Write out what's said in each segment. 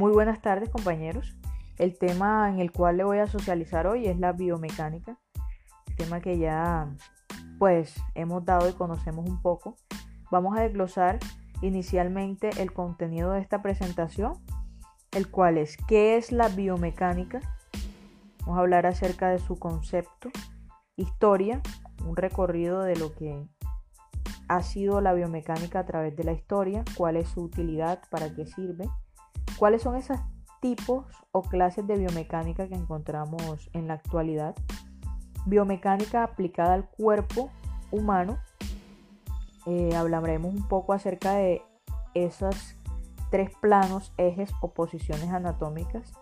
Muy buenas tardes compañeros. El tema en el cual le voy a socializar hoy es la biomecánica, tema que ya pues hemos dado y conocemos un poco. Vamos a desglosar inicialmente el contenido de esta presentación, el cual es qué es la biomecánica. Vamos a hablar acerca de su concepto, historia, un recorrido de lo que ha sido la biomecánica a través de la historia, cuál es su utilidad, para qué sirve, cuáles son esos tipos o clases de biomecánica que encontramos en la actualidad, biomecánica aplicada al cuerpo humano, eh, hablaremos un poco acerca de esos tres planos, ejes o posiciones anatómicas,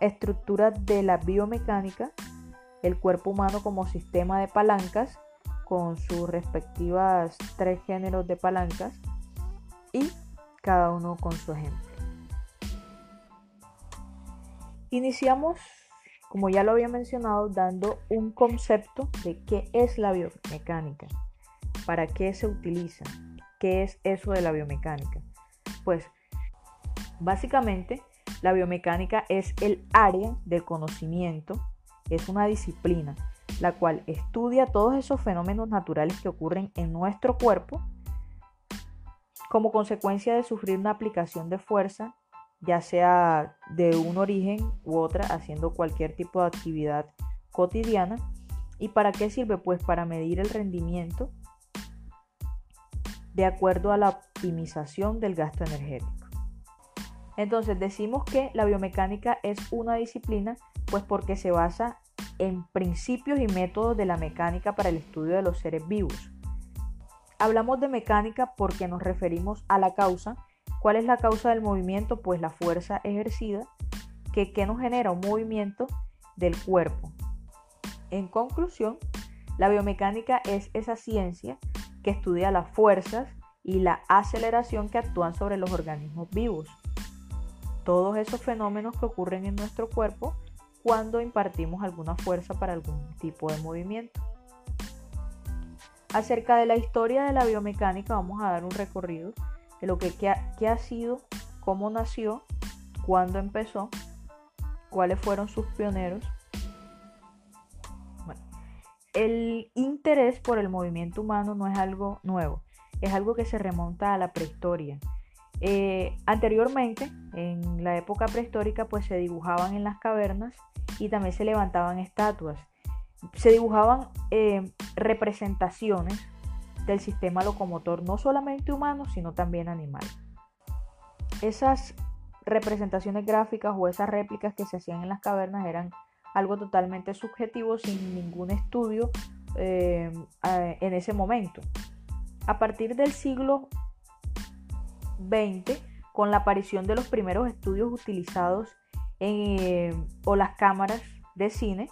estructura de la biomecánica, el cuerpo humano como sistema de palancas con sus respectivas tres géneros de palancas y cada uno con su ejemplo. Iniciamos, como ya lo había mencionado, dando un concepto de qué es la biomecánica, para qué se utiliza, qué es eso de la biomecánica. Pues básicamente la biomecánica es el área del conocimiento, es una disciplina la cual estudia todos esos fenómenos naturales que ocurren en nuestro cuerpo como consecuencia de sufrir una aplicación de fuerza, ya sea de un origen u otra, haciendo cualquier tipo de actividad cotidiana. ¿Y para qué sirve? Pues para medir el rendimiento de acuerdo a la optimización del gasto energético. Entonces decimos que la biomecánica es una disciplina pues porque se basa en principios y métodos de la mecánica para el estudio de los seres vivos. Hablamos de mecánica porque nos referimos a la causa. ¿Cuál es la causa del movimiento? Pues la fuerza ejercida que, que nos genera un movimiento del cuerpo. En conclusión, la biomecánica es esa ciencia que estudia las fuerzas y la aceleración que actúan sobre los organismos vivos. Todos esos fenómenos que ocurren en nuestro cuerpo cuando impartimos alguna fuerza para algún tipo de movimiento. Acerca de la historia de la biomecánica vamos a dar un recorrido lo que qué ha, sido, cómo nació, cuándo empezó, cuáles fueron sus pioneros. el interés por el movimiento humano no es algo nuevo, es algo que se remonta a la prehistoria. Eh, anteriormente, en la época prehistórica, pues se dibujaban en las cavernas y también se levantaban estatuas. Se dibujaban eh, representaciones del sistema locomotor, no solamente humano, sino también animal. Esas representaciones gráficas o esas réplicas que se hacían en las cavernas eran algo totalmente subjetivo sin ningún estudio eh, en ese momento. A partir del siglo XX, con la aparición de los primeros estudios utilizados eh, o las cámaras de cine.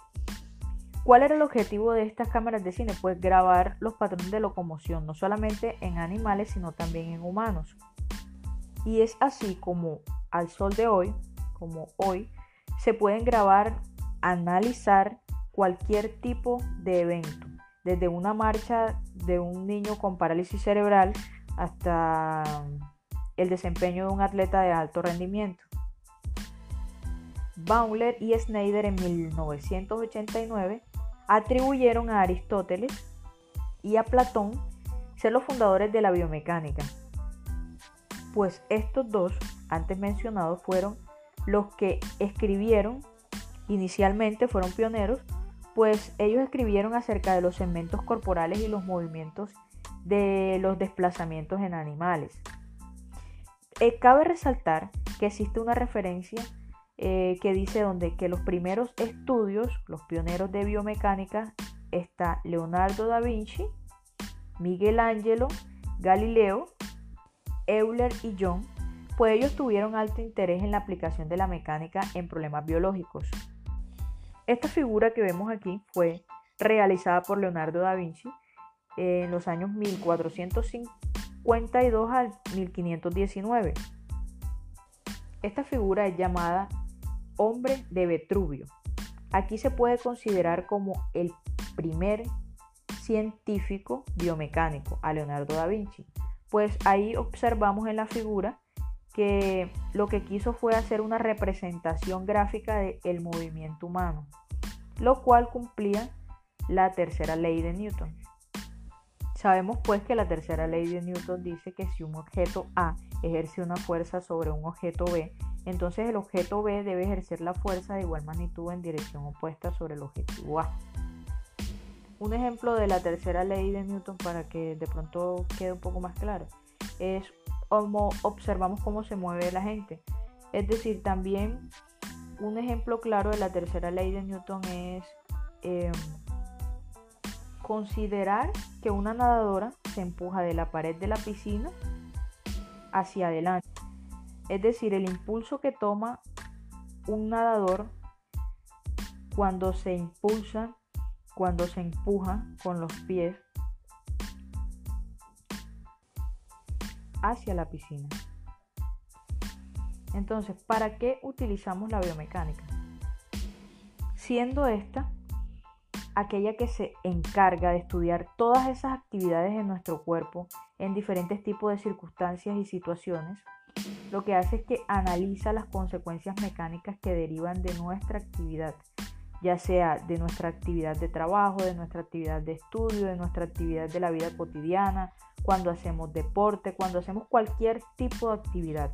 ¿Cuál era el objetivo de estas cámaras de cine? Pues grabar los patrones de locomoción, no solamente en animales, sino también en humanos. Y es así como al sol de hoy, como hoy, se pueden grabar, analizar cualquier tipo de evento, desde una marcha de un niño con parálisis cerebral hasta el desempeño de un atleta de alto rendimiento. Bauler y Schneider en 1989 atribuyeron a Aristóteles y a Platón ser los fundadores de la biomecánica, pues estos dos, antes mencionados, fueron los que escribieron, inicialmente fueron pioneros, pues ellos escribieron acerca de los segmentos corporales y los movimientos de los desplazamientos en animales. Eh, cabe resaltar que existe una referencia eh, que dice donde que los primeros estudios, los pioneros de biomecánica, está Leonardo da Vinci, Miguel Ángelo, Galileo, Euler y John, pues ellos tuvieron alto interés en la aplicación de la mecánica en problemas biológicos. Esta figura que vemos aquí fue realizada por Leonardo da Vinci en los años 1452 al 1519. Esta figura es llamada hombre de Vetruvio. Aquí se puede considerar como el primer científico biomecánico a Leonardo da Vinci, pues ahí observamos en la figura que lo que quiso fue hacer una representación gráfica del movimiento humano, lo cual cumplía la tercera ley de Newton. Sabemos pues que la tercera ley de Newton dice que si un objeto A ejerce una fuerza sobre un objeto B, entonces el objeto B debe ejercer la fuerza de igual magnitud en dirección opuesta sobre el objetivo A. Un ejemplo de la tercera ley de Newton para que de pronto quede un poco más claro es como observamos cómo se mueve la gente. Es decir, también un ejemplo claro de la tercera ley de Newton es em, considerar que una nadadora se empuja de la pared de la piscina hacia adelante. Es decir, el impulso que toma un nadador cuando se impulsa, cuando se empuja con los pies hacia la piscina. Entonces, ¿para qué utilizamos la biomecánica? Siendo esta aquella que se encarga de estudiar todas esas actividades de nuestro cuerpo en diferentes tipos de circunstancias y situaciones, lo que hace es que analiza las consecuencias mecánicas que derivan de nuestra actividad, ya sea de nuestra actividad de trabajo, de nuestra actividad de estudio, de nuestra actividad de la vida cotidiana, cuando hacemos deporte, cuando hacemos cualquier tipo de actividad.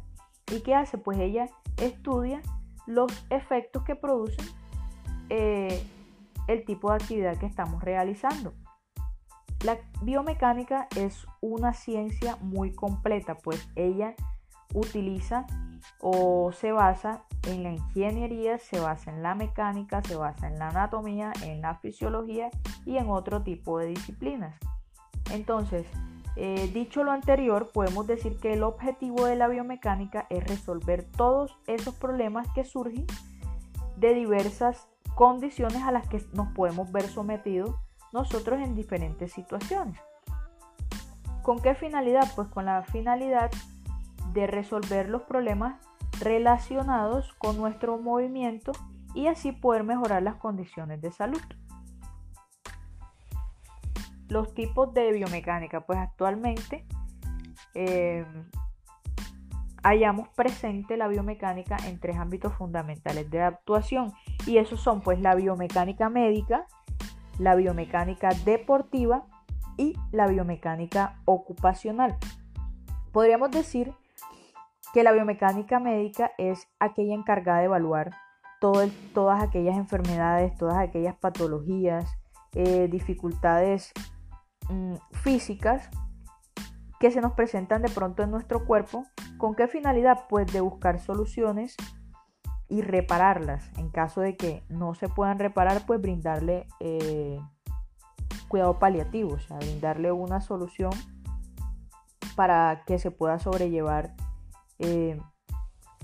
¿Y qué hace? Pues ella estudia los efectos que producen eh, el tipo de actividad que estamos realizando. La biomecánica es una ciencia muy completa, pues ella utiliza o se basa en la ingeniería, se basa en la mecánica, se basa en la anatomía, en la fisiología y en otro tipo de disciplinas. Entonces, eh, dicho lo anterior, podemos decir que el objetivo de la biomecánica es resolver todos esos problemas que surgen de diversas condiciones a las que nos podemos ver sometidos nosotros en diferentes situaciones. ¿Con qué finalidad? Pues con la finalidad de resolver los problemas relacionados con nuestro movimiento y así poder mejorar las condiciones de salud. Los tipos de biomecánica, pues actualmente eh, hayamos presente la biomecánica en tres ámbitos fundamentales de actuación y esos son pues la biomecánica médica, la biomecánica deportiva y la biomecánica ocupacional. Podríamos decir que la biomecánica médica es aquella encargada de evaluar todas aquellas enfermedades, todas aquellas patologías, eh, dificultades Mm, físicas que se nos presentan de pronto en nuestro cuerpo. ¿Con qué finalidad? Pues de buscar soluciones y repararlas. En caso de que no se puedan reparar, pues brindarle eh, cuidado paliativo, o sea, brindarle una solución para que se pueda sobrellevar eh,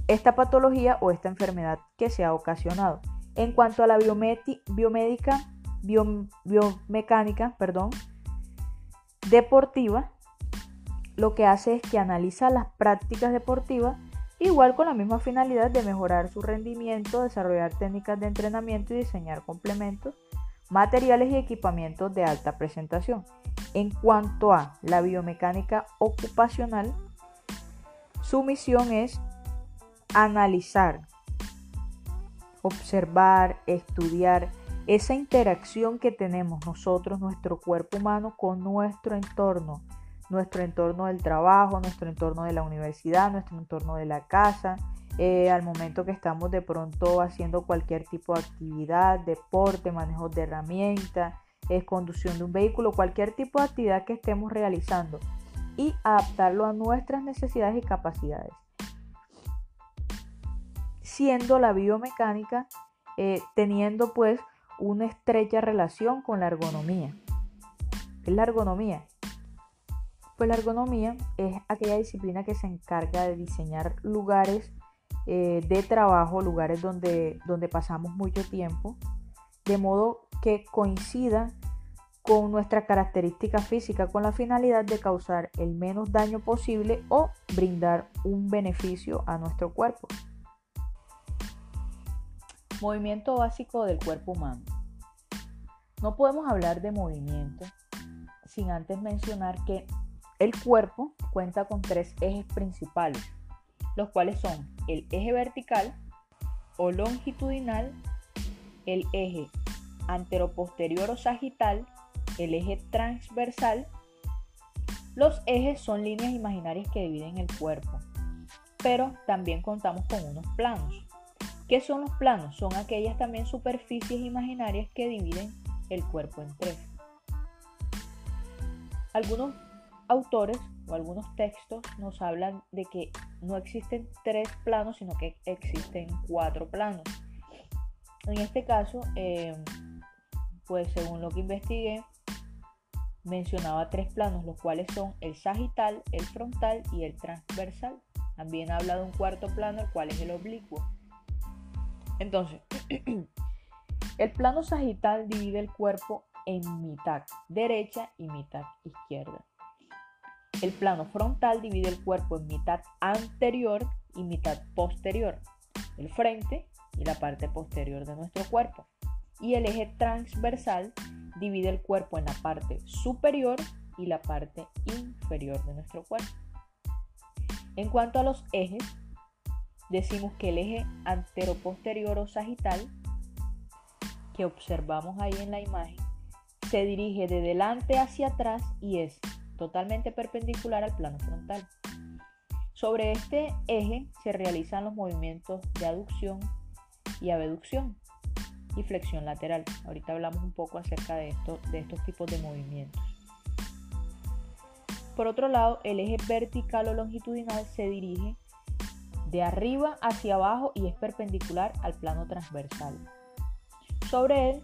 esta patología o esta enfermedad que se ha ocasionado. En cuanto a la biomédica, biomecánica, perdón, deportiva, lo que hace es que analiza las prácticas deportivas igual con la misma finalidad de mejorar su rendimiento, desarrollar técnicas de entrenamiento y diseñar complementos, materiales y equipamientos de alta presentación. En cuanto a la biomecánica ocupacional, su misión es analizar, observar, estudiar, esa interacción que tenemos nosotros, nuestro cuerpo humano, con nuestro entorno, nuestro entorno del trabajo, nuestro entorno de la universidad, nuestro entorno de la casa, eh, al momento que estamos de pronto haciendo cualquier tipo de actividad, deporte, manejo de herramientas, es conducción de un vehículo, cualquier tipo de actividad que estemos realizando y adaptarlo a nuestras necesidades y capacidades. Siendo la biomecánica eh, teniendo pues una estrecha relación con la ergonomía. ¿Qué es la ergonomía? Pues la ergonomía es aquella disciplina que se encarga de diseñar lugares eh, de trabajo, lugares donde, donde pasamos mucho tiempo, de modo que coincida con nuestra característica física con la finalidad de causar el menos daño posible o brindar un beneficio a nuestro cuerpo. Movimiento básico del cuerpo humano. No podemos hablar de movimiento sin antes mencionar que el cuerpo cuenta con tres ejes principales. los cuales son el eje vertical o longitudinal, el eje anteroposterior o sagital, el eje transversal. Los ejes son líneas imaginarias que dividen el cuerpo, pero también contamos con unos planos. ¿Qué son los planos? Son aquellas también superficies imaginarias que dividen el cuerpo en tres. Algunos autores o algunos textos nos hablan de que no existen tres planos, sino que existen cuatro planos. En este caso, eh, pues según lo que investigué, mencionaba tres planos, los cuales son el sagital, el frontal y el transversal. También habla de un cuarto plano, el cual es el oblicuo. Entonces, el plano sagital divide el cuerpo en mitad derecha y mitad izquierda. El plano frontal divide el cuerpo en mitad anterior y mitad posterior, el frente y la parte posterior de nuestro cuerpo. Y el eje transversal divide el cuerpo en la parte superior y la parte inferior de nuestro cuerpo. En cuanto a los ejes, decimos que el eje antero-posterior o sagital, que observamos ahí en la imagen, se dirige de delante hacia atrás y es totalmente perpendicular al plano frontal. Sobre este eje se realizan los movimientos de aducción y abducción y flexión lateral. Ahorita hablamos un poco acerca de, esto, de estos tipos de movimientos. Por otro lado, el eje vertical o longitudinal se dirige de arriba hacia abajo y es perpendicular al plano transversal. Sobre él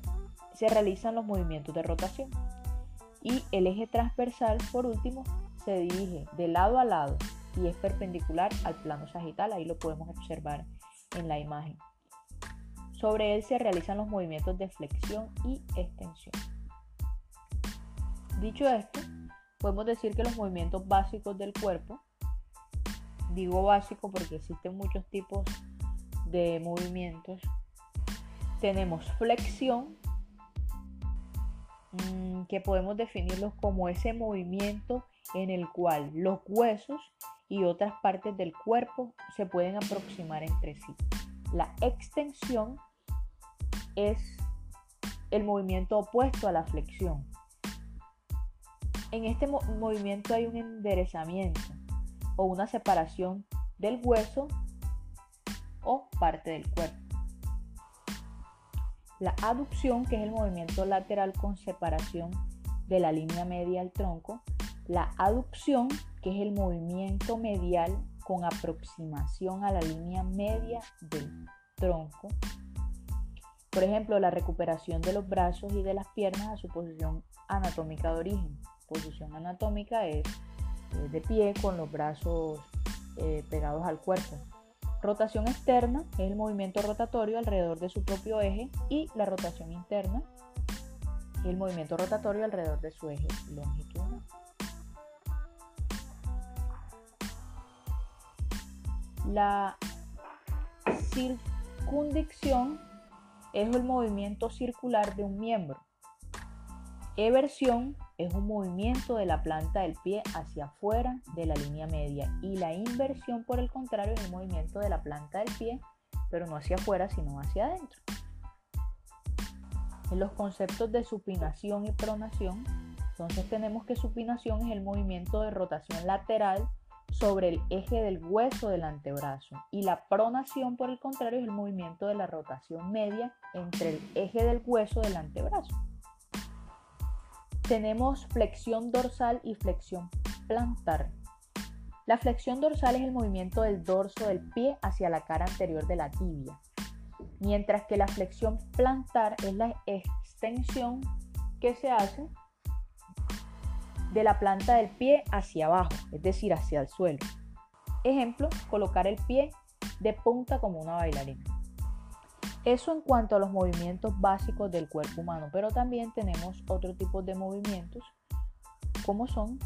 se realizan los movimientos de rotación y el eje transversal, por último, se dirige de lado a lado y es perpendicular al plano sagital, ahí lo podemos observar en la imagen. Sobre él se realizan los movimientos de flexión y extensión. Dicho esto, podemos decir que los movimientos básicos del cuerpo, digo básico porque existen muchos tipos de movimientos, tenemos flexión, Mm, que podemos definirlos como ese movimiento en el cual los huesos y otras partes del cuerpo se pueden aproximar entre sí. La extensión es el movimiento opuesto a la flexión. En este movimiento hay un enderezamiento o una separación del hueso o parte del cuerpo. La aducción, que es el movimiento lateral con separación de la línea media al tronco. La aducción, que es el movimiento medial con aproximación a la línea media del tronco. Por ejemplo, la recuperación de los brazos y de las piernas a su posición anatómica de origen. Posición anatómica es eh, de pie con los brazos eh, pegados al cuerpo. Rotación externa es el movimiento rotatorio alrededor de su propio eje y la rotación interna es el movimiento rotatorio alrededor de su eje longitudinal. La circundicción es el movimiento circular de un miembro. Eversión es un movimiento de la planta del pie hacia afuera de la línea media y la inversión por el contrario es un movimiento de la planta del pie pero no hacia afuera sino hacia adentro. En los conceptos de supinación y pronación, entonces tenemos que supinación es el movimiento de rotación lateral sobre el eje del hueso del antebrazo y la pronación por el contrario es el movimiento de la rotación media entre el eje del hueso del antebrazo tenemos flexión dorsal y flexión plantar. La flexión dorsal es el movimiento del dorso del pie hacia la cara anterior de la tibia, mientras que la flexión plantar es la extensión que se hace de la planta del pie hacia abajo, es decir, hacia el suelo. Ejemplo, colocar el pie de punta como una bailarina. Eso en cuanto a los movimientos básicos del cuerpo humano, pero también tenemos otro tipo de movimientos, como son,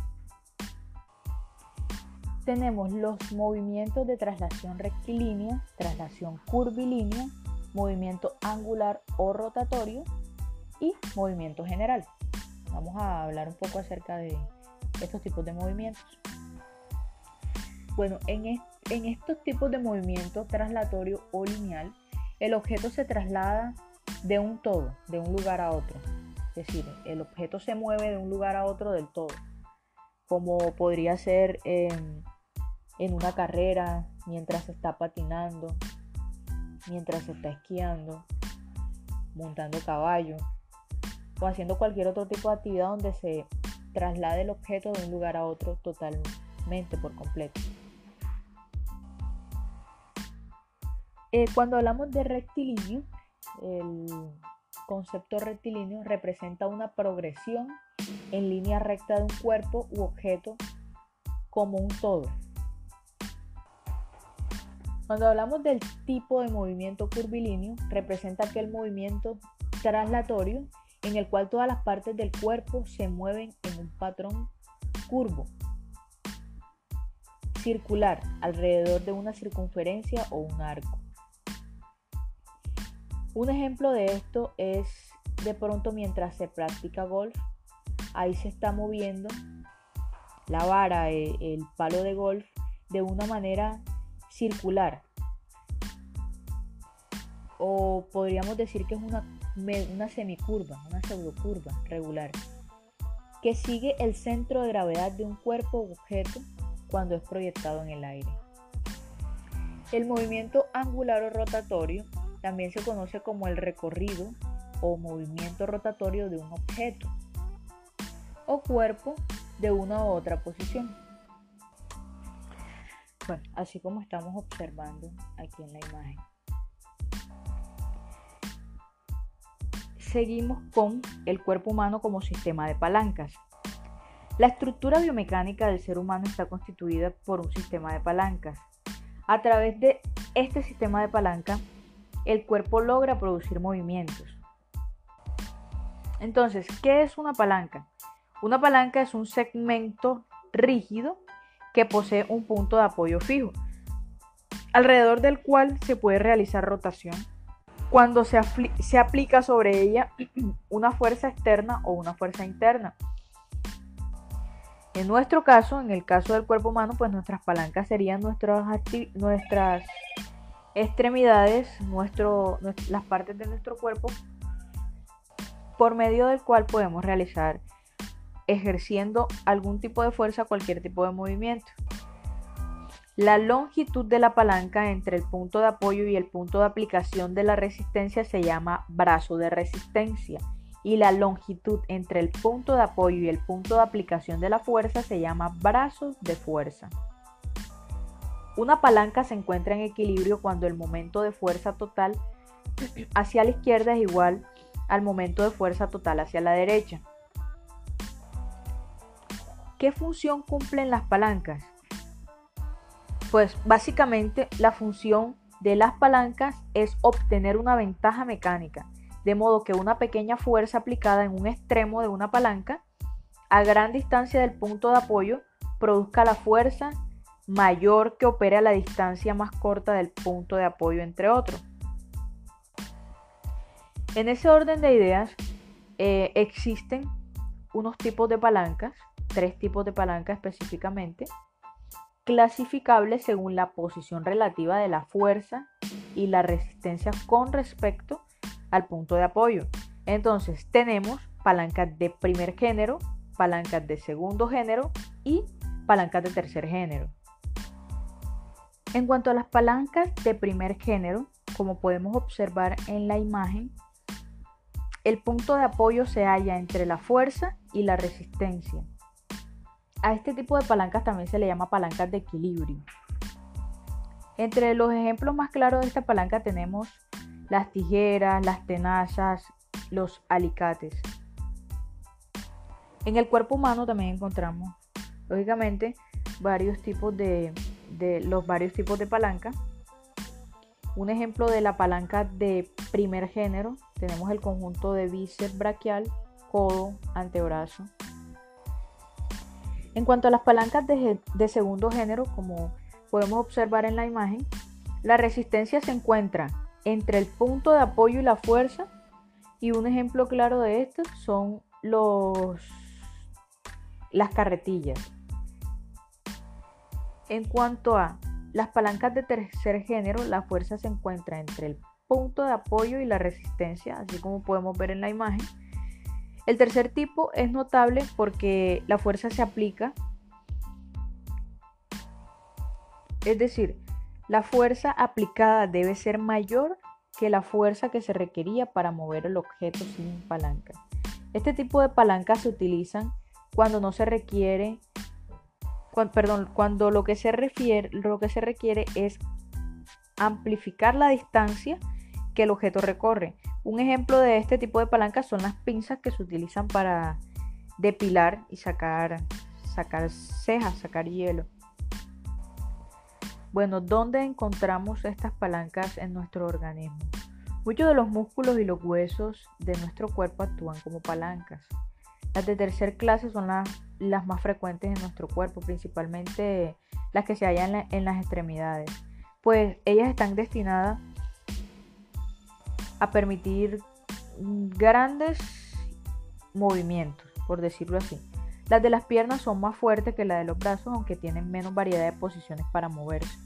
tenemos los movimientos de traslación rectilínea, traslación curvilínea, movimiento angular o rotatorio y movimiento general. Vamos a hablar un poco acerca de estos tipos de movimientos. Bueno, en, estos tipos de movimiento traslatorio o lineal, el objeto se traslada de un todo, de un lugar a otro. Es decir, el objeto se mueve de un lugar a otro del todo, como podría ser en, en una carrera, mientras se está patinando, mientras se está esquiando, montando caballo o haciendo cualquier otro tipo de actividad donde se traslade el objeto de un lugar a otro totalmente por completo. Eh, cuando hablamos de rectilíneo, el concepto rectilíneo representa una progresión en línea recta de un cuerpo u objeto como un todo. Cuando hablamos del tipo de movimiento curvilíneo, representa aquel movimiento traslatorio en el cual todas las partes del cuerpo se mueven en un patrón curvo, circular, alrededor de una circunferencia o un arco. Un ejemplo de esto es de pronto mientras se practica golf, ahí se está moviendo la vara, eh, el palo de golf, de una manera circular. O podríamos decir que es una, una semicurva, una pseudocurva regular, que sigue el centro de gravedad de un cuerpo o objeto cuando es proyectado en el aire. El movimiento angular o rotatorio también se conoce como el recorrido o movimiento rotatorio de un objeto o cuerpo de una u otra posición. Bueno, así como estamos observando aquí en la imagen. Seguimos con el cuerpo humano como sistema de palancas. La estructura biomecánica del ser humano está constituida por un sistema de palancas. A través de este sistema de palanca el cuerpo logra producir movimientos. Entonces, ¿qué es una palanca? Una palanca es un segmento rígido que posee un punto de apoyo fijo, alrededor del cual se puede realizar rotación cuando se, aplica sobre ella una fuerza externa o una fuerza interna. En nuestro caso, en el caso del cuerpo humano, pues nuestras palancas serían nuestras, extremidades, las partes de nuestro cuerpo, por medio del cual podemos realizar ejerciendo algún tipo de fuerza, cualquier tipo de movimiento. La longitud de la palanca entre el punto de apoyo y el punto de aplicación de la resistencia se llama brazo de resistencia y la longitud entre el punto de apoyo y el punto de aplicación de la fuerza se llama brazo de fuerza. Una palanca se encuentra en equilibrio cuando el momento de fuerza total hacia la izquierda es igual al momento de fuerza total hacia la derecha. ¿Qué función cumplen las palancas? Pues básicamente la función de las palancas es obtener una ventaja mecánica, de modo que una pequeña fuerza aplicada en un extremo de una palanca a gran distancia del punto de apoyo produzca la fuerza mayor que opere a la distancia más corta del punto de apoyo, entre otros. En ese orden de ideas eh, existen unos tipos de palancas, tres tipos de palancas específicamente, clasificables según la posición relativa de la fuerza y la resistencia con respecto al punto de apoyo. Entonces tenemos palancas de primer género, palancas de segundo género y palancas de tercer género. En cuanto a las palancas de primer género, como podemos observar en la imagen, el punto de apoyo se halla entre la fuerza y la resistencia. A este tipo de palancas también se le llama palancas de equilibrio. Entre los ejemplos más claros de esta palanca tenemos las tijeras, las tenazas, los alicates. En el cuerpo humano también encontramos, lógicamente, varios tipos de los varios tipos de palanca. Un ejemplo de la palanca de primer género, tenemos el conjunto de bíceps braquial, codo, antebrazo. En cuanto a las palancas de, segundo género, como podemos observar en la imagen, la resistencia se encuentra entre el punto de apoyo y la fuerza. Y un ejemplo claro de esto son las carretillas. En cuanto a las palancas de tercer género, la fuerza se encuentra entre el punto de apoyo y la resistencia, así como podemos ver en la imagen. El tercer tipo es notable porque la fuerza se aplica, es decir, la fuerza aplicada debe ser mayor que la fuerza que se requería para mover el objeto sin palanca. Este tipo de palancas se utilizan cuando no se requiere, perdón, cuando lo que se refiere, lo que se requiere es amplificar la distancia que el objeto recorre. Un ejemplo de este tipo de palancas son las pinzas que se utilizan para depilar y sacar, sacar cejas, sacar hielo. Bueno, ¿dónde encontramos estas palancas en nuestro organismo? Muchos de los músculos y los huesos de nuestro cuerpo actúan como palancas. Las de tercer clase son las, más frecuentes en nuestro cuerpo, principalmente las que se hallan en las extremidades, pues ellas están destinadas a permitir grandes movimientos, por decirlo así. Las de las piernas son más fuertes que las de los brazos, aunque tienen menos variedad de posiciones para moverse.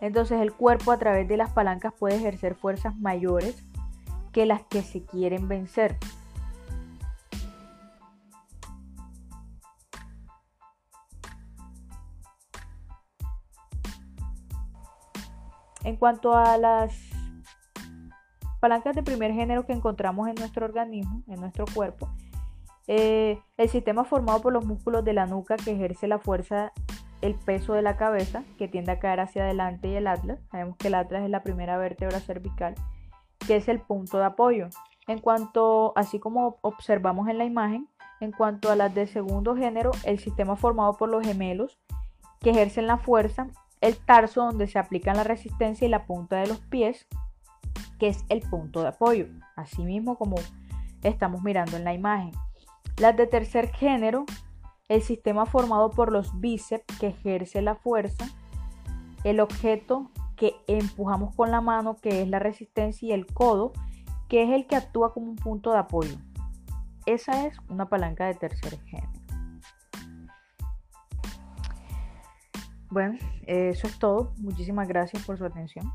Entonces el cuerpo a través de las palancas puede ejercer fuerzas mayores que las que se quieren vencer. En cuanto a las palancas de primer género que encontramos en nuestro organismo, en nuestro cuerpo, eh, el sistema formado por los músculos de la nuca que ejerce la fuerza el peso de la cabeza que tiende a caer hacia adelante y el atlas. Sabemos que el atlas es la primera vértebra cervical, que es el punto de apoyo. En cuanto, así como observamos en la imagen, en cuanto a las de segundo género, el sistema formado por los gemelos que ejercen la fuerza, el tarso donde se aplican la resistencia y la punta de los pies, que es el punto de apoyo, así mismo como estamos mirando en la imagen. Las de tercer género el sistema formado por los bíceps que ejerce la fuerza, el objeto que empujamos con la mano, que es la resistencia, y el codo, que es el que actúa como un punto de apoyo. Esa es una palanca de tercer género. Bueno, eso es todo. Muchísimas gracias por su atención.